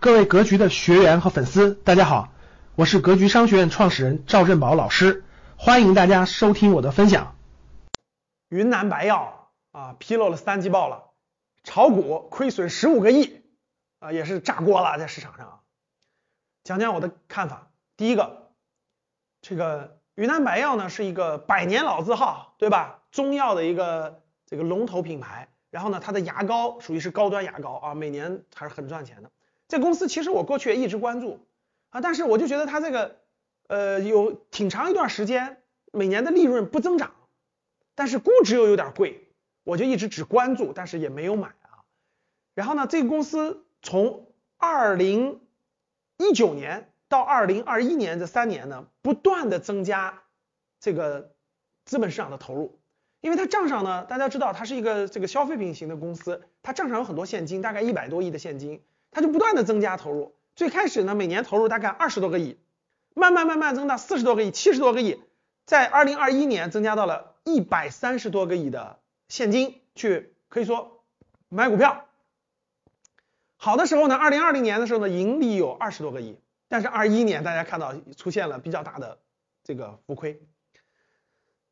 各位格局的学员和粉丝，大家好，我是格局商学院创始人赵振宝老师，欢迎大家收听我的分享。云南白药啊披露了三季报了，炒股亏损十五个亿啊，也是炸锅了在市场上。讲讲我的看法，第一个，这个云南白药呢是一个百年老字号，对吧？中药的一个这个龙头品牌，然后呢，它的牙膏属于是高端牙膏啊，每年还是很赚钱的。这公司其实我过去也一直关注啊，但是我就觉得它这个呃有挺长一段时间每年的利润不增长，但是估值又有点贵，我就一直只关注，但是也没有买啊。然后呢，这个公司从二零一九年到二零二一年这三年呢，不断的增加这个资本市场的投入，因为它账上呢，大家知道它是一个这个消费品型的公司，它账上有很多现金，大概一百多亿的现金。它就不断的增加投入，最开始呢每年投入大概二十多个亿，慢慢慢慢增到四十多个亿、七十多个亿，在二零二一年增加到了一百三十多个亿的现金去可以说买股票。好的时候呢，二零二零年的时候呢盈利有二十多个亿，但是二一年大家看到出现了比较大的这个浮亏，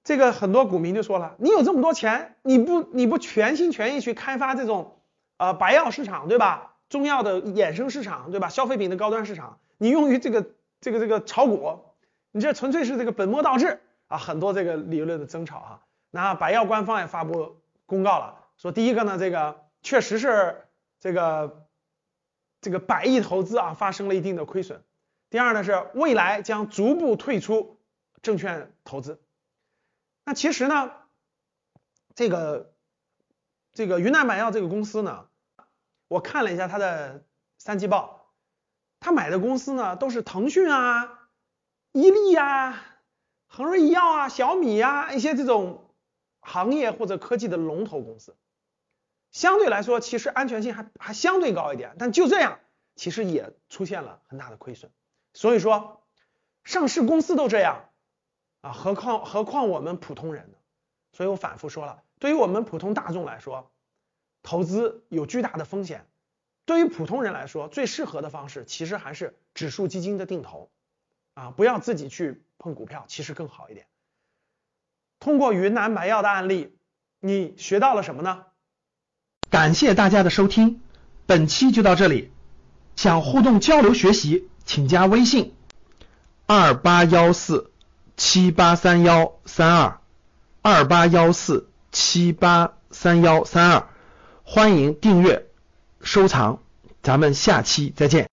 这个很多股民就说了，你有这么多钱，你不你不全心全意去开发这种呃白药市场，对吧？中药的衍生市场，对吧？消费品的高端市场，你用于这个这个这个炒股，你这纯粹是这个本末倒置啊！很多这个理论的争吵哈。那白药官方也发布公告了，说第一个呢，这个确实是这个这个百亿投资啊发生了一定的亏损。第二呢是未来将逐步退出证券投资。那其实呢，这个这个云南白药这个公司呢。我看了一下他的三季报，他买的公司呢都是腾讯啊、伊利啊、恒瑞医药啊、小米啊一些这种行业或者科技的龙头公司，相对来说其实安全性还还相对高一点，但就这样其实也出现了很大的亏损。所以说上市公司都这样啊，何况何况我们普通人呢？所以我反复说了，对于我们普通大众来说。投资有巨大的风险，对于普通人来说，最适合的方式其实还是指数基金的定投啊，不要自己去碰股票，其实更好一点。通过云南白药的案例，你学到了什么呢？感谢大家的收听，本期就到这里。想互动交流学习，请加微信二八幺四七八三幺三二二八幺四七八三幺三二。欢迎订阅、收藏，咱们下期再见。